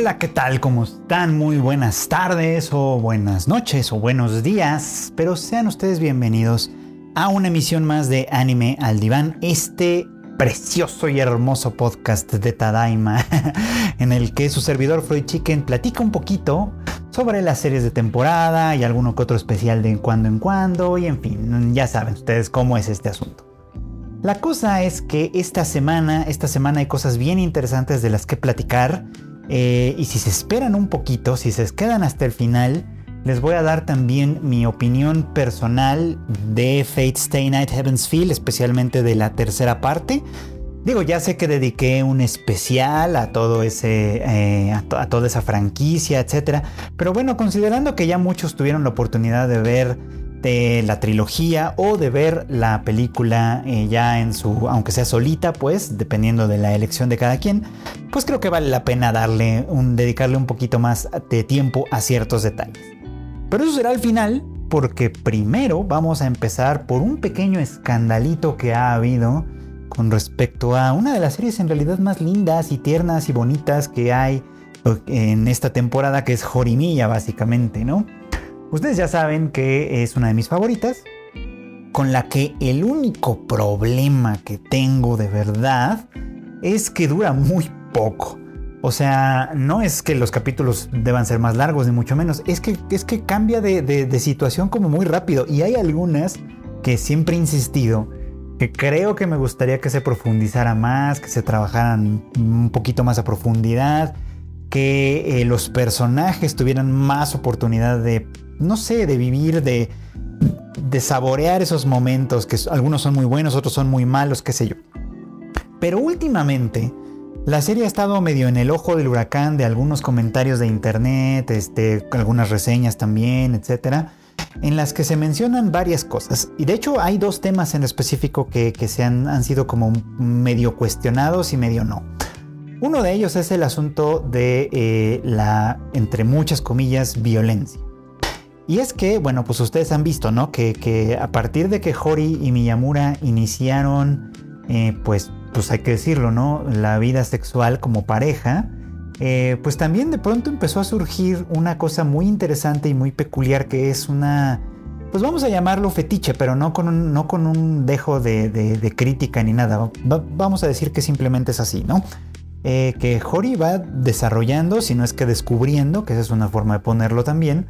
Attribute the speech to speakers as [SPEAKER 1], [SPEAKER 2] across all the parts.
[SPEAKER 1] Hola, ¿qué tal? ¿Cómo están? Muy buenas tardes o buenas noches o buenos días. Pero sean ustedes bienvenidos a una emisión más de Anime al Diván, este precioso y hermoso podcast de Tadaima, en el que su servidor Freud Chicken platica un poquito sobre las series de temporada y alguno que otro especial de cuando en cuando y en fin, ya saben ustedes cómo es este asunto. La cosa es que esta semana, esta semana hay cosas bien interesantes de las que platicar. Eh, y si se esperan un poquito, si se quedan hasta el final, les voy a dar también mi opinión personal de Fate Stay Night Heaven's Feel, especialmente de la tercera parte. Digo, ya sé que dediqué un especial a todo ese, eh, a, toda esa franquicia, etc. Pero bueno, considerando que ya muchos tuvieron la oportunidad de ver de la trilogía o de ver la película eh, ya en su, aunque sea solita, pues, dependiendo de la elección de cada quien, pues creo que vale la pena darle un, dedicarle un poquito más de tiempo a ciertos detalles. Pero eso será al final, porque primero vamos a empezar por un pequeño escandalito que ha habido con respecto a una de las series en realidad más lindas y tiernas y bonitas que hay en esta temporada, que es Jorimilla, básicamente, ¿no? Ustedes ya saben que es una de mis favoritas, con la que el único problema que tengo de verdad es que dura muy poco. O sea, no es que los capítulos deban ser más largos, ni mucho menos. Es que, es que cambia de, situación como muy rápido. Y hay algunas que siempre he insistido que creo que me gustaría que se profundizara más, que se trabajaran un poquito más a profundidad, que eh, los personajes tuvieran más oportunidad de no sé, de vivir, de, saborear esos momentos, que algunos son muy buenos, otros son muy malos, qué sé yo. Pero últimamente, la serie ha estado medio en el ojo del huracán de algunos comentarios de internet, este, algunas reseñas también, etcétera, en las que se mencionan varias cosas. Y de hecho hay dos temas en específico que, se han, han, sido como medio cuestionados y medio no. Uno de ellos es el asunto de eh, la, entre muchas comillas, violencia. Y es que, bueno, pues ustedes han visto, ¿no? Que, a partir de que Hori y Miyamura iniciaron, eh, pues, pues hay que decirlo, ¿no? La vida sexual como pareja, eh, pues también de pronto empezó a surgir una cosa muy interesante y muy peculiar que es una, pues vamos a llamarlo fetiche, pero no con un, no con un dejo de, crítica ni nada. vamos a decir que simplemente es así, ¿no? Eh, que Hori va desarrollando, si no es que descubriendo, que esa es una forma de ponerlo también,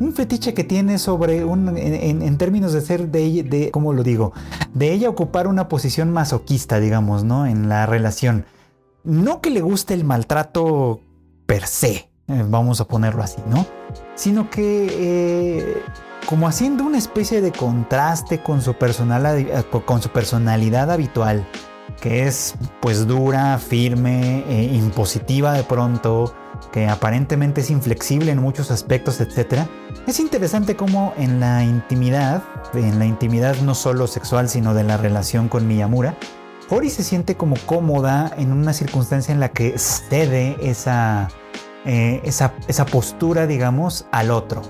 [SPEAKER 1] un fetiche que tiene sobre un, en, términos de ser de, de, ¿cómo lo digo? De ella ocupar una posición masoquista, digamos, ¿no? En la relación. No que le guste el maltrato per se, eh, vamos a ponerlo así, ¿no? Sino que eh, como haciendo una especie de contraste con su, personalidad, con su personalidad habitual, que es pues dura, firme, e impositiva de pronto, que aparentemente es inflexible en muchos aspectos, etc. Es interesante cómo en la intimidad, en la intimidad no solo sexual, sino de la relación con Miyamura, Hori se siente como cómoda en una circunstancia en la que cede esa, eh, esa, esa postura, digamos, al otro.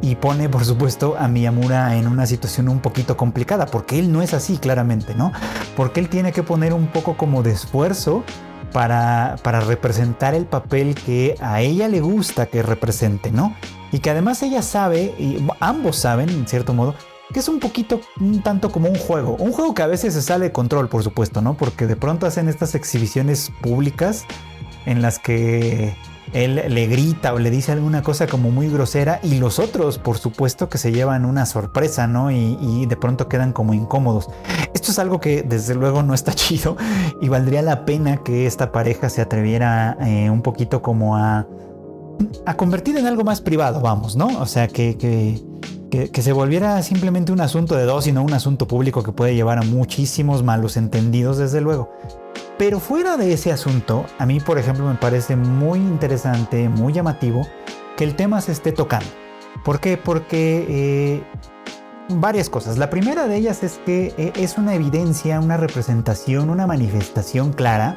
[SPEAKER 1] Y pone, por supuesto, a Miyamura en una situación un poquito complicada, porque él no es así, claramente, ¿no? Porque él tiene que poner un poco como de esfuerzo para, representar el papel que a ella le gusta que represente, ¿no? Y que además ella sabe, y ambos saben, en cierto modo, que es un poquito, un tanto como un juego. Un juego que a veces se sale de control, por supuesto, ¿no? Porque de pronto hacen estas exhibiciones públicas en las que él le grita o le dice alguna cosa como muy grosera y los otros, por supuesto, que se llevan una sorpresa, ¿no? Y, de pronto quedan como incómodos. Esto es algo que desde luego no está chido y valdría la pena que esta pareja se atreviera eh, un poquito como a, a convertir en algo más privado, vamos, ¿no? O sea, que, que, que, se volviera simplemente un asunto de dos y no un asunto público que puede llevar a muchísimos malos entendidos, desde luego. Pero fuera de ese asunto, a mí, por ejemplo, me parece muy interesante, muy llamativo que el tema se esté tocando. ¿Por qué? Porque eh, varias cosas. La primera de ellas es que eh, es una evidencia, una representación, una manifestación clara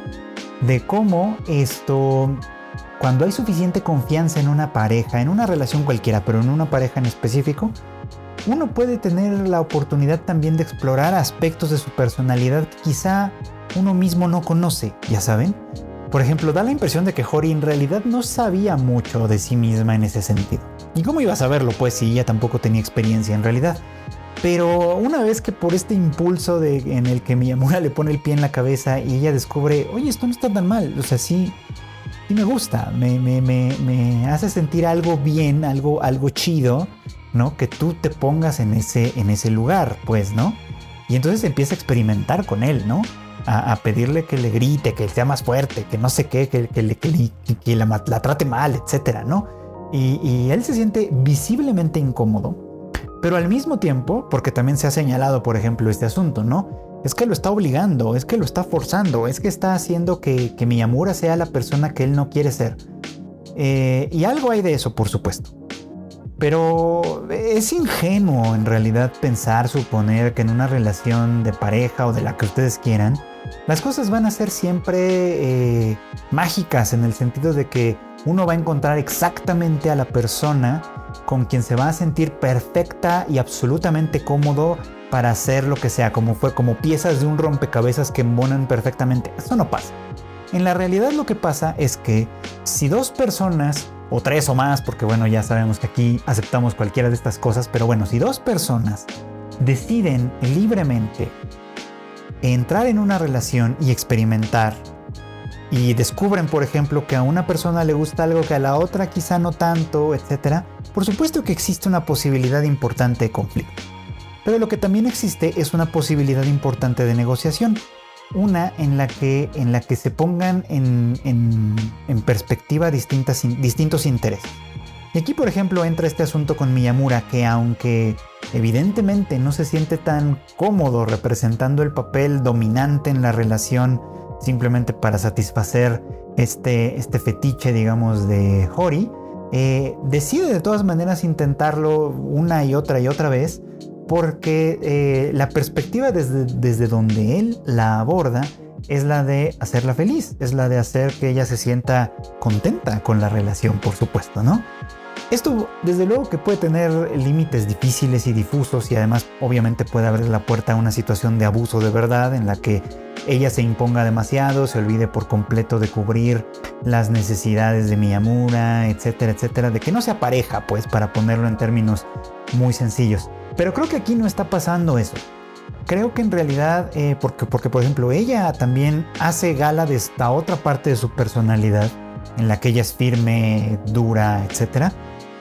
[SPEAKER 1] de cómo esto, cuando hay suficiente confianza en una pareja, en una relación cualquiera, pero en una pareja en específico, uno puede tener la oportunidad también de explorar aspectos de su personalidad que quizá uno mismo no conoce, ya saben. Por ejemplo, da la impresión de que Hori en realidad no sabía mucho de sí misma en ese sentido. ¿Y cómo iba a saberlo? Pues si ella tampoco tenía experiencia en realidad. Pero una vez que por este impulso de, en el que Miyamura le pone el pie en la cabeza y ella descubre, oye, esto no está tan mal, o sea, sí, sí me gusta, me, me, me, me hace sentir algo bien, algo, algo chido, ¿no? Que tú te pongas en ese, en ese lugar, pues, ¿no? Y entonces empieza a experimentar con él, ¿no? A, pedirle que le grite, que sea más fuerte, que no sé qué, que, que, que, la, trate mal, etcétera, ¿no? Y, y él se siente visiblemente incómodo pero al mismo tiempo, porque también se ha señalado, por ejemplo, este asunto, ¿no? Es que lo está obligando, es que lo está forzando, es que está haciendo que, que Miyamura sea la persona que él no quiere ser. Eh, y algo hay de eso, por supuesto. Pero es ingenuo en realidad pensar, suponer que en una relación de pareja o de la que ustedes quieran, las cosas van a ser siempre eh, mágicas en el sentido de que uno va a encontrar exactamente a la persona con quien se va a sentir perfecta y absolutamente cómodo para hacer lo que sea, como fue como piezas de un rompecabezas que embonan perfectamente. Eso no pasa. En la realidad lo que pasa es que si dos personas, o tres o más, porque bueno, ya sabemos que aquí aceptamos cualquiera de estas cosas, pero bueno, si dos personas deciden libremente entrar en una relación y experimentar y descubren, por ejemplo, que a una persona le gusta algo que a la otra quizá no tanto, etc., por supuesto que existe una posibilidad importante de conflicto. Pero lo que también existe es una posibilidad importante de negociación. Una en la que, en la que se pongan en, en, perspectiva distintas, distintos intereses. Y aquí, por ejemplo, entra este asunto con Miyamura, que aunque evidentemente no se siente tan cómodo representando el papel dominante en la relación simplemente para satisfacer este, este fetiche, digamos, de Hori, eh, decide de todas maneras intentarlo una y otra y otra vez porque eh, la perspectiva desde, desde donde él la aborda es la de hacerla feliz, es la de hacer que ella se sienta contenta con la relación, por supuesto, ¿no? Esto desde luego que puede tener límites difíciles y difusos y además obviamente puede abrir la puerta a una situación de abuso de verdad en la que ella se imponga demasiado, se olvide por completo de cubrir las necesidades de Miyamura, etcétera, etcétera, de que no sea pareja, pues para ponerlo en términos muy sencillos. Pero creo que aquí no está pasando eso. Creo que en realidad, eh, porque, porque por ejemplo ella también hace gala de esta otra parte de su personalidad, en la que ella es firme, dura, etcétera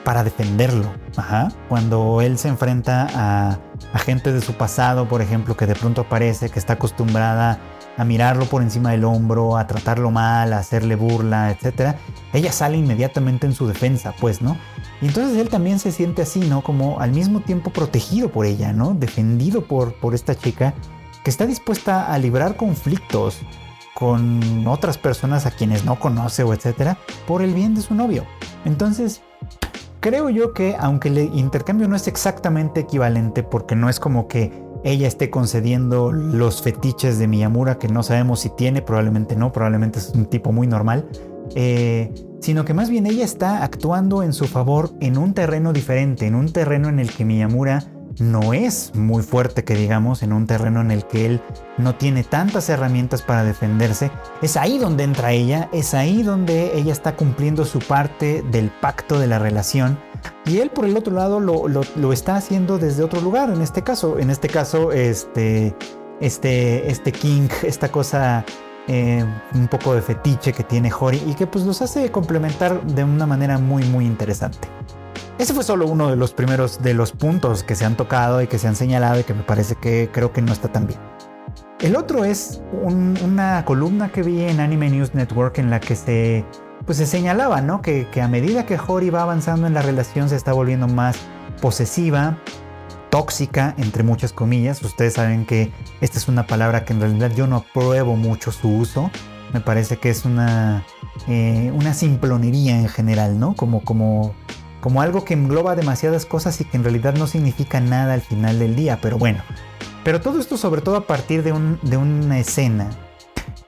[SPEAKER 1] para defenderlo. Ajá. Cuando él se enfrenta a, gente de su pasado, por ejemplo, que de pronto aparece, que está acostumbrada a mirarlo por encima del hombro, a tratarlo mal, a hacerle burla, etc. Ella sale inmediatamente en su defensa, pues, ¿no? Y entonces él también se siente así, ¿no? Como al mismo tiempo protegido por ella, ¿no? Defendido por, por esta chica que está dispuesta a librar conflictos con otras personas a quienes no conoce o etcétera por el bien de su novio. Entonces, creo yo que aunque el intercambio no es exactamente equivalente porque no es como que ella esté concediendo los fetiches de Miyamura que no sabemos si tiene, probablemente no, probablemente es un tipo muy normal, eh, sino que más bien ella está actuando en su favor en un terreno diferente, en un terreno en el que Miyamura no es muy fuerte que digamos en un terreno en el que él no tiene tantas herramientas para defenderse. Es ahí donde entra ella, es ahí donde ella está cumpliendo su parte del pacto de la relación. Y él por el otro lado lo, está haciendo desde otro lugar, en este caso, en este caso, este, este, este King, esta cosa eh, un poco de fetiche que tiene Hori y que pues los hace complementar de una manera muy muy interesante. Ese fue solo uno de los primeros de los puntos que se han tocado y que se han señalado y que me parece que creo que no está tan bien. El otro es una columna que vi en Anime News Network en la que se, pues se señalaba ¿no? que, que a medida que Hori va avanzando en la relación se está volviendo más posesiva, tóxica, entre muchas comillas. Ustedes saben que esta es una palabra que en realidad yo no apruebo mucho su uso. Me parece que es una, eh, una simplonería en general, ¿no? Como, como como algo que engloba demasiadas cosas y que en realidad no significa nada al final del día, pero bueno. Pero todo esto sobre todo a partir de, una escena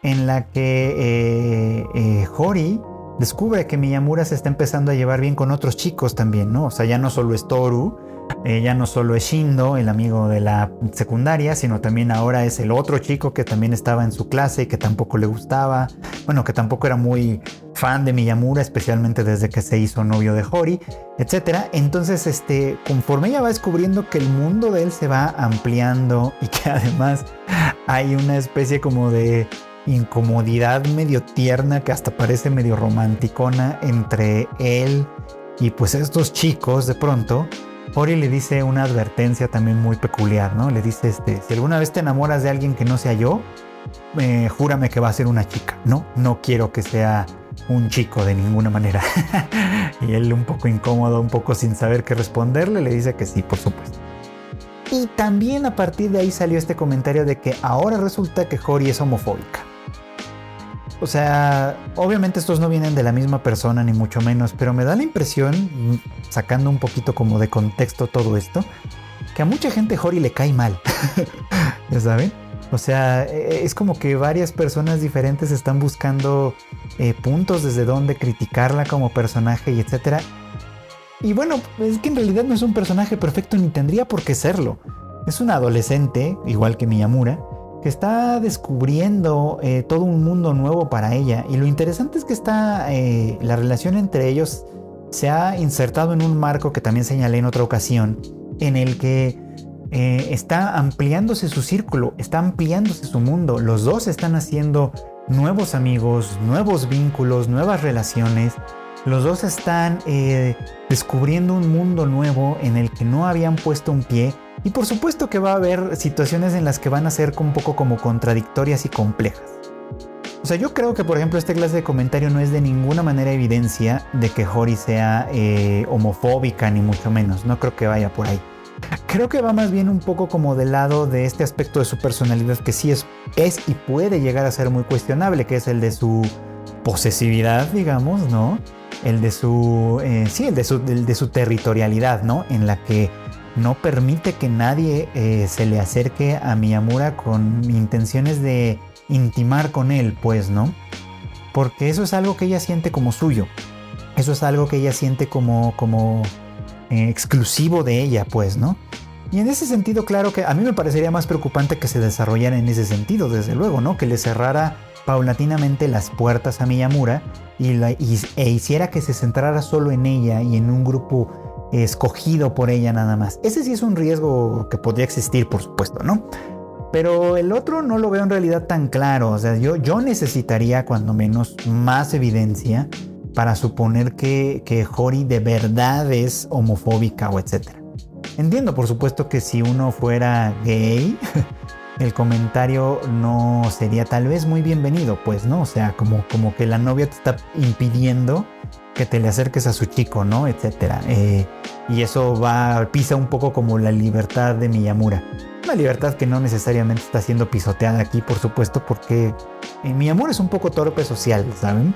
[SPEAKER 1] en la que eh, eh, Hori descubre que Miyamura se está empezando a llevar bien con otros chicos también, ¿no? O sea, ya no solo es Toru, Ella no solo es Shindo, el amigo de la secundaria, sino también ahora es el otro chico que también estaba en su clase y que tampoco le gustaba. Bueno, que tampoco era muy fan de Miyamura, especialmente desde que se hizo novio de Hori, etc. Entonces, este, conforme ella va descubriendo que el mundo de él se va ampliando y que además hay una especie como de incomodidad medio tierna que hasta parece medio romanticona entre él y pues estos chicos de pronto, Ori le dice una advertencia también muy peculiar, ¿no? Le dice, este, si alguna vez te enamoras de alguien que no sea yo, eh, júrame que va a ser una chica, ¿no? No quiero que sea un chico de ninguna manera. y él un poco incómodo, un poco sin saber qué responderle, le dice que sí, por supuesto. Y también a partir de ahí salió este comentario de que ahora resulta que Hori es homofóbica. O sea, obviamente estos no vienen de la misma persona ni mucho menos, pero me da la impresión, sacando un poquito como de contexto todo esto, que a mucha gente Hori le cae mal. ¿Ya saben? O sea, e, es como que varias personas diferentes están buscando eh, puntos desde donde criticarla como personaje y etcétera. Y bueno, es que en realidad no es un personaje perfecto ni tendría por qué serlo. Es un adolescente, igual que Miyamura, que está descubriendo eh, todo un mundo nuevo para ella. Y lo interesante es que está, eh, la relación entre ellos se ha insertado en un marco que también señalé en otra ocasión, en el que eh, está ampliándose su círculo, está ampliándose su mundo. Los dos están haciendo nuevos amigos, nuevos vínculos, nuevas relaciones. Los dos están descubriendo un mundo nuevo en el que no habían puesto un pie y por supuesto que va a haber situaciones en las que van a ser un poco como contradictorias y complejas. O sea, yo creo que por ejemplo esta clase de comentario no es de ninguna manera evidencia de que Hori sea eh, homofóbica ni mucho menos, no creo que vaya por ahí. Creo que va más bien un poco como del lado de este aspecto de su personalidad que sí es, es y puede llegar a ser muy cuestionable, que es el de su posesividad, digamos, ¿no? El de su, eh, sí, el de su, el de su territorialidad, ¿no? En la que no permite que nadie eh, se le acerque a Miyamura con intenciones de intimar con él, pues, ¿no? Porque eso es algo que ella siente como suyo. Eso es algo que ella siente como, como eh, exclusivo de ella, pues, ¿no? Y en ese sentido, claro que a mí me parecería más preocupante que se desarrollara en ese sentido, desde luego, ¿no? Que le cerrara paulatinamente las puertas a Miyamura y, e hiciera que se centrara solo en ella y en un grupo escogido por ella nada más. Ese sí es un riesgo que podría existir, por supuesto, ¿no? Pero el otro no lo veo en realidad tan claro. O sea, yo, yo necesitaría cuando menos más evidencia para suponer que, que Hori de verdad es homofóbica o etcétera. Entiendo, por supuesto, que si uno fuera gay, el comentario no sería tal vez muy bienvenido, pues, ¿no? O sea, como, como que la novia te está impidiendo que te le acerques a su chico, ¿no? Etcétera. Eh, y eso pisa un poco como la libertad de Miyamura. Una libertad que no necesariamente está siendo pisoteada aquí, por supuesto, porque eh, Miyamura es un poco torpe social, ¿saben?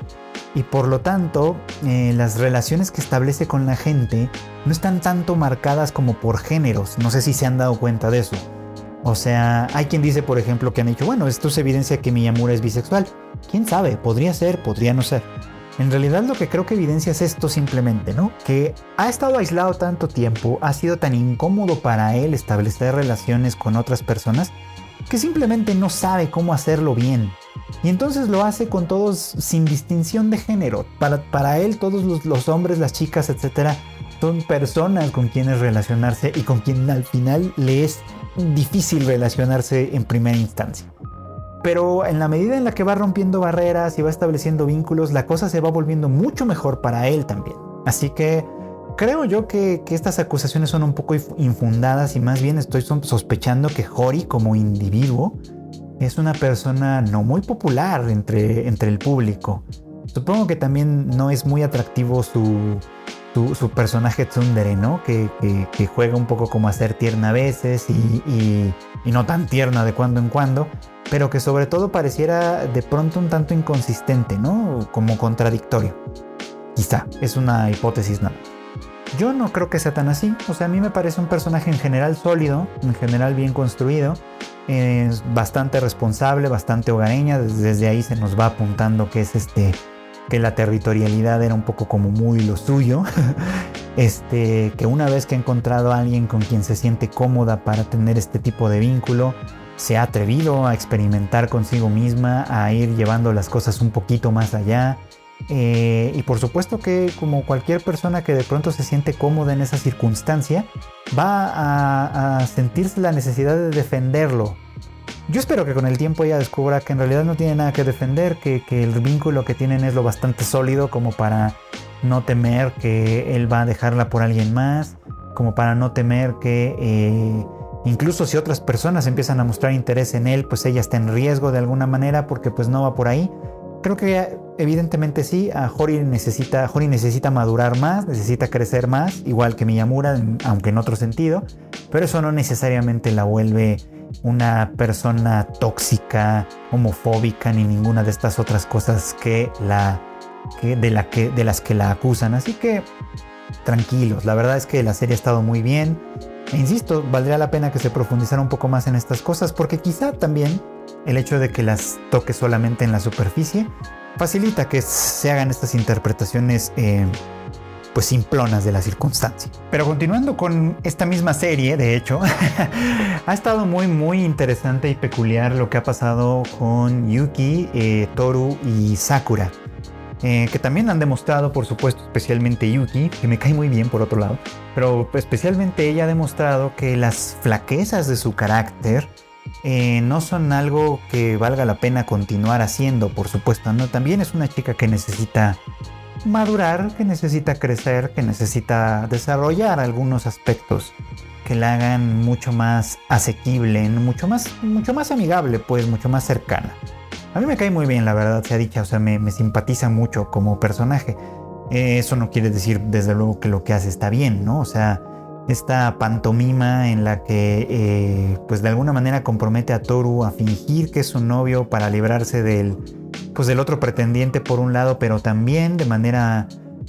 [SPEAKER 1] Y por lo tanto, eh, las relaciones que establece con la gente no están tanto marcadas como por géneros. No sé si se han dado cuenta de eso. O sea, hay quien dice, por ejemplo, que han dicho, bueno, esto es evidencia que Miyamura es bisexual. ¿Quién sabe? Podría ser, podría no ser. En realidad lo que creo que evidencia es esto simplemente, ¿no? Que ha estado aislado tanto tiempo, ha sido tan incómodo para él establecer relaciones con otras personas, que simplemente no sabe cómo hacerlo bien. Y entonces lo hace con todos sin distinción de género. Para, para él todos los, los hombres, las chicas, etcétera, son personas con quienes relacionarse y con quien al final le es difícil relacionarse en primera instancia. Pero en la medida en la que va rompiendo barreras y va estableciendo vínculos, la cosa se va volviendo mucho mejor para él también. Así que creo yo que, estas acusaciones son un poco infundadas y más bien estoy sospechando que Hori como individuo es una persona no muy popular entre, entre el público. Supongo que también no es muy atractivo su, su, personaje Tsundere, ¿no? Que, juega un poco como a ser tierna a veces y, y no tan tierna de cuando en cuando pero que sobre todo pareciera de pronto un tanto inconsistente, ¿no? Como contradictorio. Quizá, es una hipótesis nada. Yo no creo que sea tan así, o sea, a mí me parece un personaje en general sólido, en general bien construido, es bastante responsable, bastante hogareña, desde ahí se nos va apuntando que es este que la territorialidad era un poco como muy lo suyo. este, que una vez que ha encontrado a alguien con quien se siente cómoda para tener este tipo de vínculo, se ha atrevido a experimentar consigo misma, a ir llevando las cosas un poquito más allá. Eh, y por supuesto que como cualquier persona que de pronto se siente cómoda en esa circunstancia, va a, a sentirse la necesidad de defenderlo, yo espero que con el tiempo ella descubra que en realidad no tiene nada que defender, que, el vínculo que tienen es lo bastante sólido como para no temer que él va a dejarla por alguien más, como para no temer que eh, incluso si otras personas empiezan a mostrar interés en él, pues ella está en riesgo de alguna manera porque pues no va por ahí. Creo que evidentemente sí, a Hori necesita, Hori necesita madurar más, necesita crecer más, igual que Miyamura, aunque en otro sentido, pero eso no necesariamente la vuelve una persona tóxica, homofóbica, ni ninguna de estas otras cosas que la, de las que la acusan. Así que tranquilos, la verdad es que la serie ha estado muy bien. E insisto, valdría la pena que se profundizara un poco más en estas cosas porque quizá también el hecho de que las toque solamente en la superficie facilita que se hagan estas interpretaciones eh, pues simplonas de la circunstancia. Pero continuando con esta misma serie, de hecho, ha estado muy muy interesante y peculiar lo que ha pasado con Yuki, eh, Toru y Sakura. Eh, que también han demostrado, por supuesto, especialmente Yuki, que me cae muy bien por otro lado, pero especialmente ella ha demostrado que las flaquezas de su carácter eh, no son algo que valga la pena continuar haciendo, por supuesto, no, también es una chica que necesita madurar, que necesita crecer, que necesita desarrollar algunos aspectos que la hagan mucho más asequible, mucho más, mucho más amigable, pues mucho más cercana. A mí me cae muy bien, la verdad, se ha dicho, o sea, me, simpatiza mucho como personaje. Eso no quiere decir, desde luego, que lo que hace está bien, ¿no? O sea, esta pantomima en la que, eh, pues de alguna manera compromete a Toru a fingir que es su novio para librarse del, pues del otro pretendiente por un lado, pero también de manera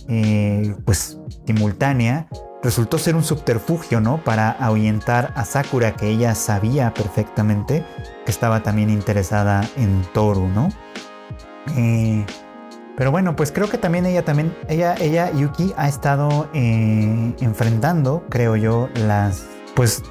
[SPEAKER 1] eh, pues simultánea, resultó ser un subterfugio, ¿no? Para ahuyentar a Sakura, que ella sabía perfectamente que estaba también interesada en Toru, ¿no? Eh, pero bueno, pues creo que también ella también, ella, ella, Yuki, ha estado eh, enfrentando, creo yo, las, pues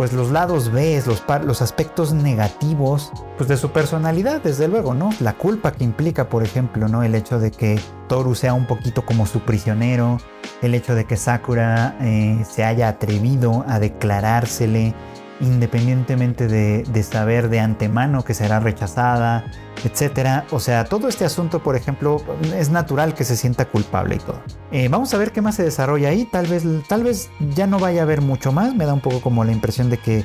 [SPEAKER 1] pues los lados B, los, los aspectos negativos pues de su personalidad, desde luego, ¿no? La culpa que implica, por ejemplo, ¿no? El hecho de que Toru sea un poquito como su prisionero, el hecho de que Sakura eh, se haya atrevido a declarársele independientemente de, saber de antemano que será rechazada, etcétera. O sea, todo este asunto, por ejemplo, es natural que se sienta culpable y todo. Eh, vamos a ver qué más se desarrolla ahí. Tal vez, tal vez ya no vaya a haber mucho más. Me da un poco como la impresión de que,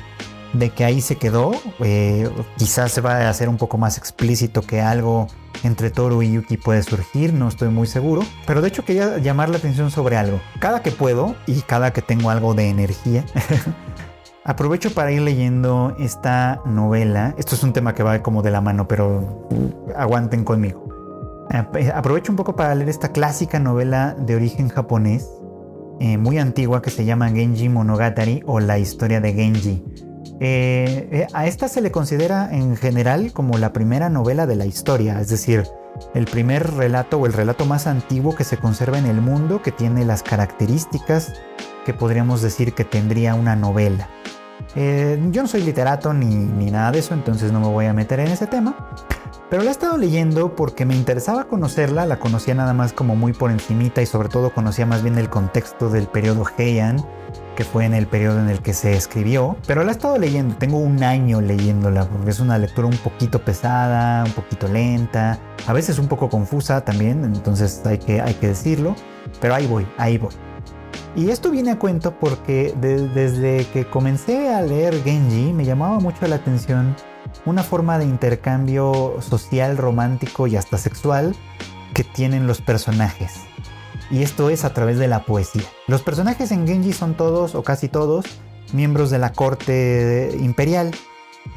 [SPEAKER 1] de que ahí se quedó. Eh, quizás se va a hacer un poco más explícito que algo entre Toru y Yuki puede surgir, no estoy muy seguro. Pero de hecho quería llamar la atención sobre algo. Cada que puedo y cada que tengo algo de energía, Aprovecho para ir leyendo esta novela. Esto es un tema que va como de la mano, pero aguanten conmigo. Aprovecho un poco para leer esta clásica novela de origen japonés, eh, muy antigua, que se llama Genji Monogatari o La historia de Genji. Eh, eh, a esta se le considera en general como la primera novela de la historia, es decir, el primer relato o el relato más antiguo que se conserva en el mundo que tiene las características que podríamos decir que tendría una novela. Eh, yo no soy literato ni, ni nada de eso, entonces no me voy a meter en ese tema. Pero la he estado leyendo porque me interesaba conocerla, la conocía nada más como muy por encimita y sobre todo conocía más bien el contexto del periodo Heian, que fue en el periodo en el que se escribió. Pero la he estado leyendo, tengo un año leyéndola porque es una lectura un poquito pesada, un poquito lenta, a veces un poco confusa también, entonces hay que, hay que decirlo. Pero ahí voy, ahí voy. Y esto viene a cuento porque desde que comencé a leer Genji me llamaba mucho la atención una forma de intercambio social, romántico y hasta sexual que tienen los personajes. Y esto es a través de la poesía. Los personajes en Genji son todos o casi todos miembros de la corte imperial.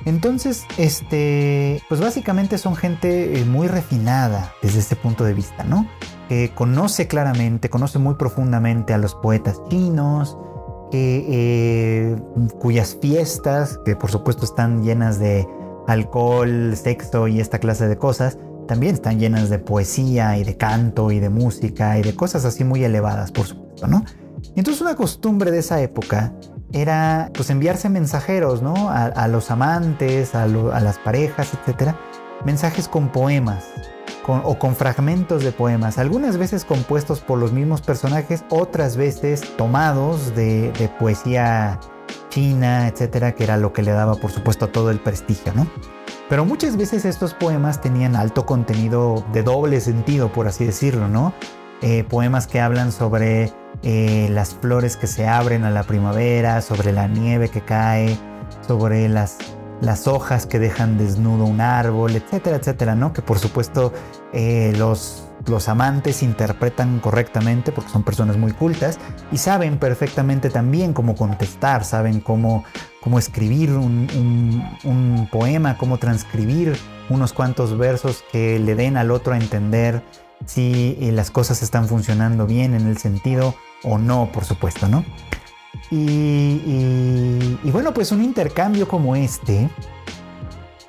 [SPEAKER 1] Entonces, este, pues básicamente son gente eh, muy refinada desde este punto de vista, ¿no? que conoce claramente, conoce muy profundamente a los poetas chinos, eh, cuyas fiestas, que por supuesto están llenas de alcohol, sexo y esta clase de cosas, también están llenas de poesía y de canto y de música y de cosas así muy elevadas, por supuesto, ¿no? Entonces una costumbre de esa época era pues enviarse mensajeros, ¿no? A, los amantes, a, las parejas, etcétera, mensajes con poemas o con fragmentos de poemas, algunas veces compuestos por los mismos personajes, otras veces tomados de, poesía china, etcétera, que era lo que le daba, por supuesto, todo el prestigio, ¿no? Pero muchas veces estos poemas tenían alto contenido de doble sentido, por así decirlo, ¿no? Eh, poemas que hablan sobre eh, las flores que se abren a la primavera, sobre la nieve que cae, sobre las, las hojas que dejan desnudo un árbol, etcétera, etcétera, ¿no? Que por supuesto eh, los los amantes interpretan correctamente porque son personas muy cultas y saben perfectamente también cómo contestar, saben cómo, cómo escribir un, poema, cómo transcribir unos cuantos versos que le den al otro a entender si eh, las cosas están funcionando bien en el sentido o no, por supuesto, ¿no? Y, y bueno, pues un intercambio como este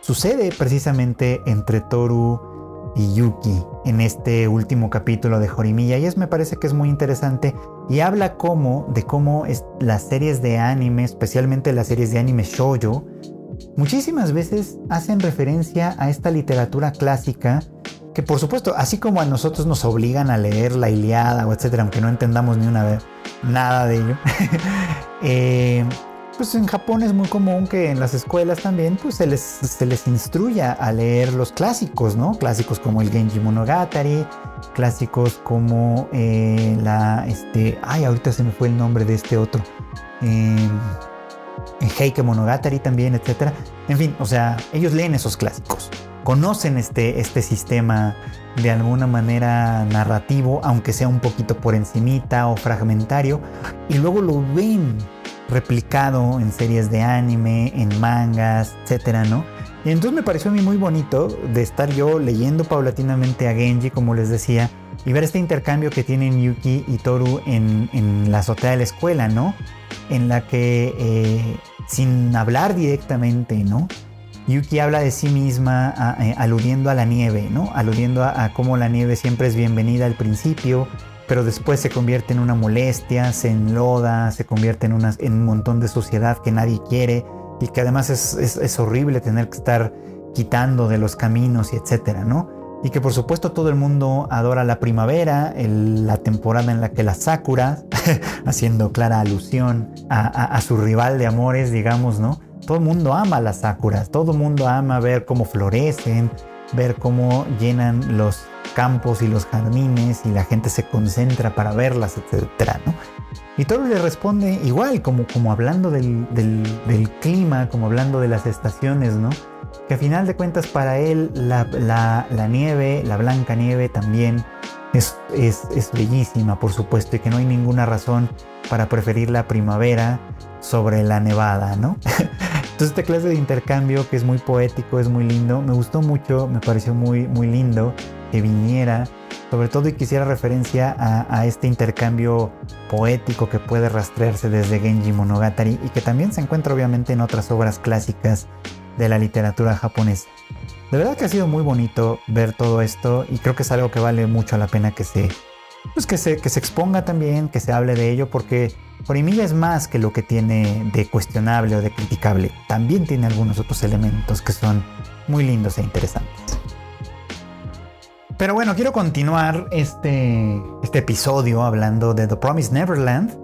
[SPEAKER 1] sucede precisamente entre Toru y Yuki en este último capítulo de Horimiya y es me parece que es muy interesante y habla como de cómo las series de anime, especialmente las series de anime shoujo, muchísimas veces hacen referencia a esta literatura clásica que por supuesto, así como a nosotros nos obligan a leer la Iliada o etcétera, aunque no entendamos ni una vez nada de ello, eh, pues en Japón es muy común que en las escuelas también pues se les, se les instruya a leer los clásicos, ¿no? Clásicos como el Genji Monogatari, clásicos como eh, la, este, ay, ahorita se me fue el nombre de este otro, eh, Heike Monogatari también, etcétera. En fin, o sea, ellos leen esos clásicos, conocen este, este sistema de alguna manera narrativo, aunque sea un poquito por encimita o fragmentario, y luego lo ven replicado en series de anime, en mangas, etcétera, ¿no? Y entonces me pareció a mí muy bonito de estar yo leyendo paulatinamente a Genji, como les decía, y ver este intercambio que tienen Yuki y Toru en, la azotea de la escuela, ¿no? En la que, eh, sin hablar directamente, ¿no? Yuki habla de sí misma eh, aludiendo a la nieve, ¿no? Aludiendo a, cómo la nieve siempre es bienvenida al principio, pero después se convierte en una molestia, se enloda, se convierte en, un montón de suciedad que nadie quiere y que además es, horrible tener que estar quitando de los caminos y etcétera, ¿no? Y que por supuesto todo el mundo adora la primavera, la temporada en la que la Sakura, haciendo clara alusión a, su rival de amores, digamos, ¿no? Todo el mundo ama las Sakuras, todo el mundo ama ver cómo florecen, ver cómo llenan los campos y los jardines y la gente se concentra para verlas, etcétera, ¿no? Y Toro le responde igual, como, como hablando del, clima, como hablando de las estaciones, ¿no? Que a final de cuentas para él la, nieve, la blanca nieve también es, es, bellísima, por supuesto, y que no hay ninguna razón para preferir la primavera sobre la nevada, ¿no? Entonces esta clase de intercambio que es muy poético, es muy lindo, me gustó mucho, me pareció muy, muy lindo que viniera, sobre todo y quisiera referencia a, este intercambio poético que puede rastrearse desde Genji Monogatari y que también se encuentra obviamente en otras obras clásicas de la literatura japonesa. De verdad que ha sido muy bonito ver todo esto y creo que es algo que vale mucho la pena que se, pues que se, que se exponga también, que se hable de ello, porque Horimiya es más que lo que tiene de cuestionable o de criticable. También tiene algunos otros elementos que son muy lindos e interesantes. Pero bueno, quiero continuar este, este episodio hablando de The Promised Neverland.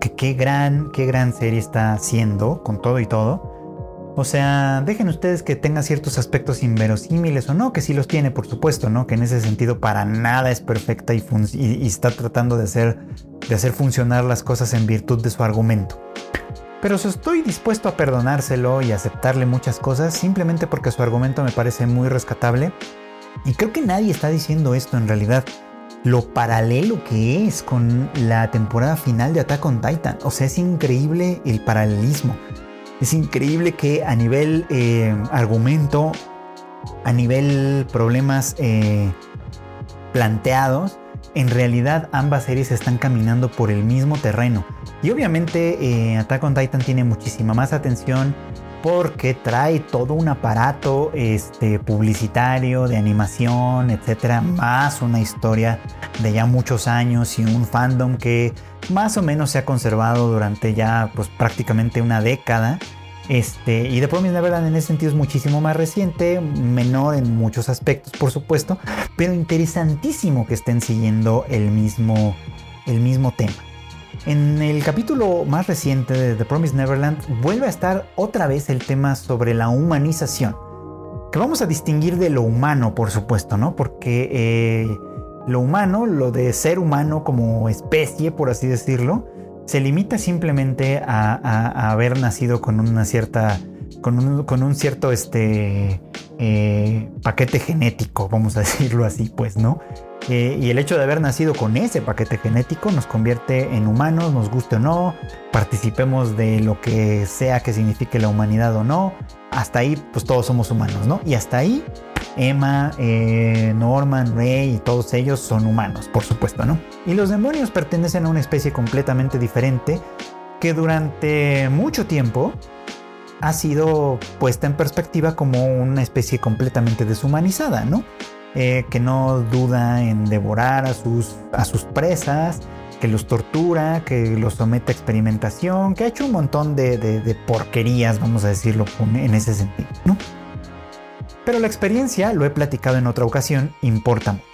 [SPEAKER 1] Que qué gran, qué gran serie está haciendo con todo y todo. O sea, dejen ustedes que tenga ciertos aspectos inverosímiles o no, que sí los tiene, por supuesto, ¿no? Que en ese sentido para nada es perfecta y, está tratando de hacer, de hacer funcionar las cosas en virtud de su argumento. Pero si estoy dispuesto a perdonárselo y aceptarle muchas cosas simplemente porque su argumento me parece muy rescatable y creo que nadie está diciendo esto en realidad. Lo paralelo que es con la temporada final de Attack on Titan. O sea, es increíble el paralelismo. Es increíble que a nivel eh, argumento, a nivel problemas eh, planteados, en realidad ambas series están caminando por el mismo terreno. Y obviamente eh, Attack on Titan tiene muchísima más atención, porque trae todo un aparato este, publicitario, de animación, etcétera, más una historia de ya muchos años y un fandom que más o menos se ha conservado durante ya pues, prácticamente una década. Este, y The Promised Neverland en ese sentido es muchísimo más reciente, menor en muchos aspectos, por supuesto, pero interesantísimo que estén siguiendo el mismo, el mismo tema. En el capítulo más reciente de The Promised Neverland vuelve a estar otra vez el tema sobre la humanización, que vamos a distinguir de lo humano, por supuesto, ¿no? Porque eh, lo humano, lo de ser humano como especie, por así decirlo, se limita simplemente a, haber nacido con una cierta, con un, cierto este, eh, paquete genético, vamos a decirlo así, pues, ¿no? Eh, y el hecho de haber nacido con ese paquete genético nos convierte en humanos, nos guste o no, participemos de lo que sea que signifique la humanidad o no. Hasta ahí, pues todos somos humanos, ¿no? Y hasta ahí, Emma, eh, Norman, Ray y todos ellos son humanos, por supuesto, ¿no? Y los demonios pertenecen a una especie completamente diferente que durante mucho tiempo ha sido puesta en perspectiva como una especie completamente deshumanizada, ¿no? Eh, que no duda en devorar a sus, a sus presas, que los tortura, que los somete a experimentación, que ha hecho un montón de, porquerías, vamos a decirlo en ese sentido, ¿no? Pero la experiencia, lo he platicado en otra ocasión, importa mucho.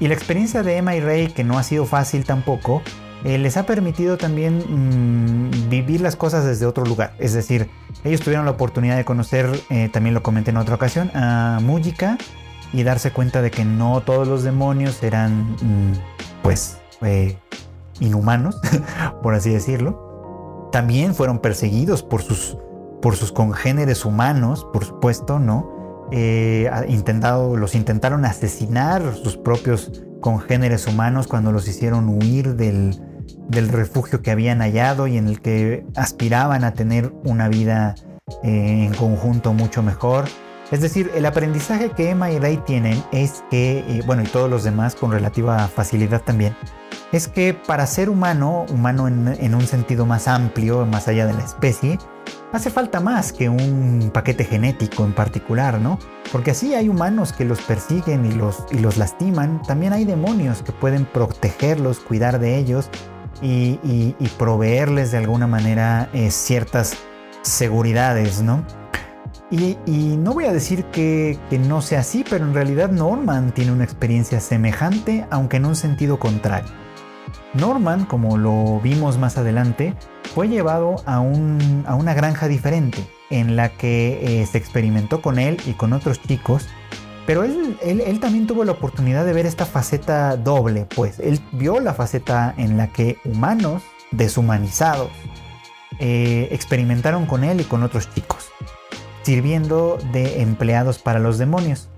[SPEAKER 1] Y la experiencia de Emma y Ray, que no ha sido fácil tampoco, eh, les ha permitido también mm, vivir las cosas desde otro lugar. Es decir, ellos tuvieron la oportunidad de conocer, eh, también lo comenté en otra ocasión, a Mujika, y darse cuenta de que no todos los demonios eran mm, pues eh, inhumanos, por así decirlo. También fueron perseguidos por sus, por sus congéneres humanos, por supuesto, ¿no? Eh, intentado, los intentaron asesinar sus propios congéneres humanos cuando los hicieron huir del, del refugio que habían hallado y en el que aspiraban a tener una vida eh, en conjunto mucho mejor. Es decir, el aprendizaje que Emma y Ray tienen es que, eh, bueno, y todos los demás con relativa facilidad también, es que para ser humano, humano en, un sentido más amplio, más allá de la especie, hace falta más que un paquete genético en particular, ¿no? Porque así hay humanos que los persiguen y los, y los lastiman, también hay demonios que pueden protegerlos, cuidar de ellos y, proveerles de alguna manera eh, ciertas seguridades, ¿no? Y, no voy a decir que, no sea así, pero en realidad Norman tiene una experiencia semejante, aunque en un sentido contrario. Norman, como lo vimos más adelante, fue llevado a, una granja diferente, en la que eh, se experimentó con él y con otros chicos, pero él, también tuvo la oportunidad de ver esta faceta doble, pues él vio la faceta en la que humanos deshumanizados eh, experimentaron con él y con otros chicos sirviendo de empleados para los demonios.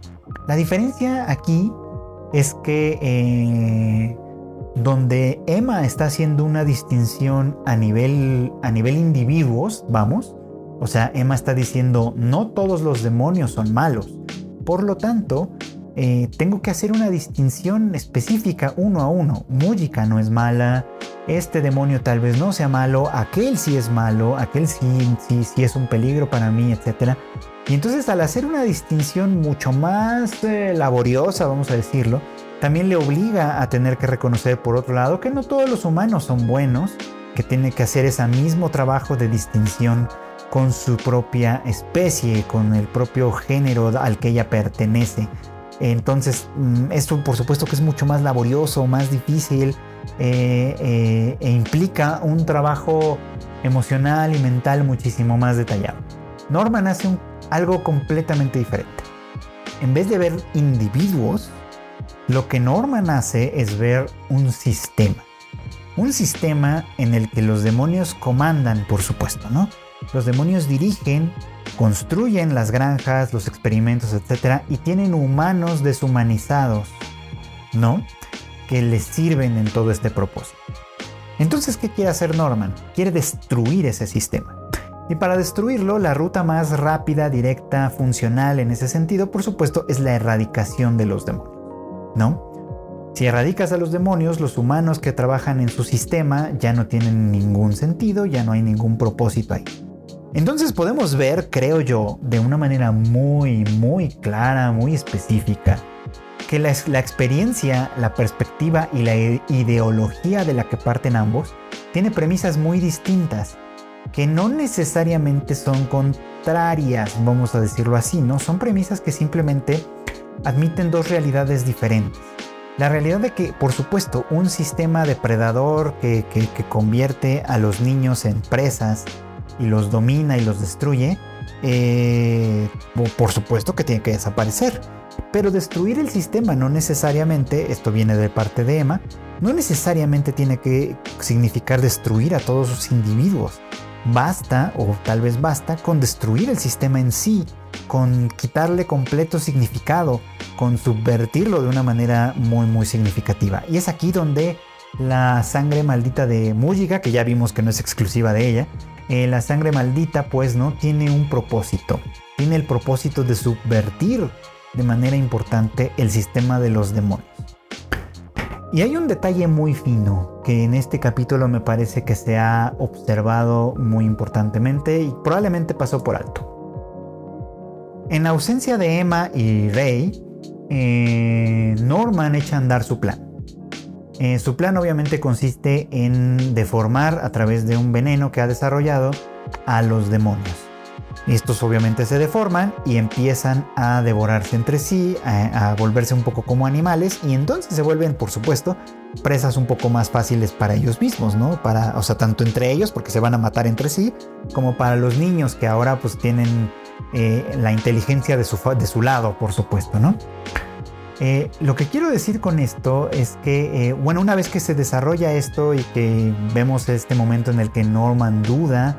[SPEAKER 1] La diferencia aquí es que eh, donde Emma está haciendo una distinción a nivel, a nivel individuos, vamos, o sea, Emma está diciendo no todos los demonios son malos. Por lo tanto, eh, tengo que hacer una distinción específica uno a uno. Mújica no es mala, este demonio tal vez no sea malo, aquel sí es malo, aquel sí, sí, sí es un peligro para mí, etc. Y entonces al hacer una distinción mucho más eh, laboriosa, vamos a decirlo, también le obliga a tener que reconocer por otro lado que no todos los humanos son buenos, que tiene que hacer ese mismo trabajo de distinción con su propia especie, con el propio género al que ella pertenece. Entonces, mm, esto por supuesto que es mucho más laborioso, más difícil eh, eh, e implica un trabajo emocional y mental muchísimo más detallado. Norman hace algo completamente diferente. En vez de ver individuos, lo que Norman hace es ver un sistema. Un sistema en el que los demonios comandan, por supuesto, ¿no? Los demonios dirigen, construyen las granjas, los experimentos, etc. Y tienen humanos deshumanizados, ¿no? Que les sirven en todo este propósito. Entonces, ¿qué quiere hacer Norman? Quiere destruir ese sistema. Y para destruirlo, la ruta más rápida, directa, funcional en ese sentido, por supuesto, es la erradicación de los demonios. ¿No? Si erradicas a los demonios, los humanos que trabajan en su sistema ya no tienen ningún sentido, ya no hay ningún propósito ahí. Entonces podemos ver, creo yo, de una manera muy, muy clara, muy específica, que la, experiencia, la perspectiva y la ideología de la que parten ambos tiene premisas muy distintas, que no necesariamente son contrarias, vamos a decirlo así, ¿no? Son premisas que simplemente admiten dos realidades diferentes. La realidad de que, por supuesto, un sistema depredador que, que, convierte a los niños en presas y los domina y los destruye, eh, por supuesto que tiene que desaparecer. Pero destruir el sistema no necesariamente, esto viene de parte de Emma, no necesariamente tiene que significar destruir a todos sus individuos. Basta, o tal vez basta, con destruir el sistema en sí, con quitarle completo significado, con subvertirlo de una manera muy muy significativa. Y es aquí donde la sangre maldita de Mujiga, que ya vimos que no es exclusiva de ella, eh, la sangre maldita pues no tiene un propósito, tiene el propósito de subvertir de manera importante el sistema de los demonios. Y hay un detalle muy fino que en este capítulo me parece que se ha observado muy importantemente y probablemente pasó por alto. En ausencia de Emma y Rey, eh, Norman echa a andar su plan. Eh, su plan obviamente consiste en deformar a través de un veneno que ha desarrollado a los demonios. Estos obviamente se deforman y empiezan a devorarse entre sí, a, volverse un poco como animales y entonces se vuelven, por supuesto, presas un poco más fáciles para ellos mismos, ¿no? Para, o sea, tanto entre ellos porque se van a matar entre sí, como para los niños que ahora pues tienen eh, la inteligencia de su, de su lado, por supuesto, ¿no? Eh, lo que quiero decir con esto es que, eh, bueno, una vez que se desarrolla esto y que vemos este momento en el que Norman duda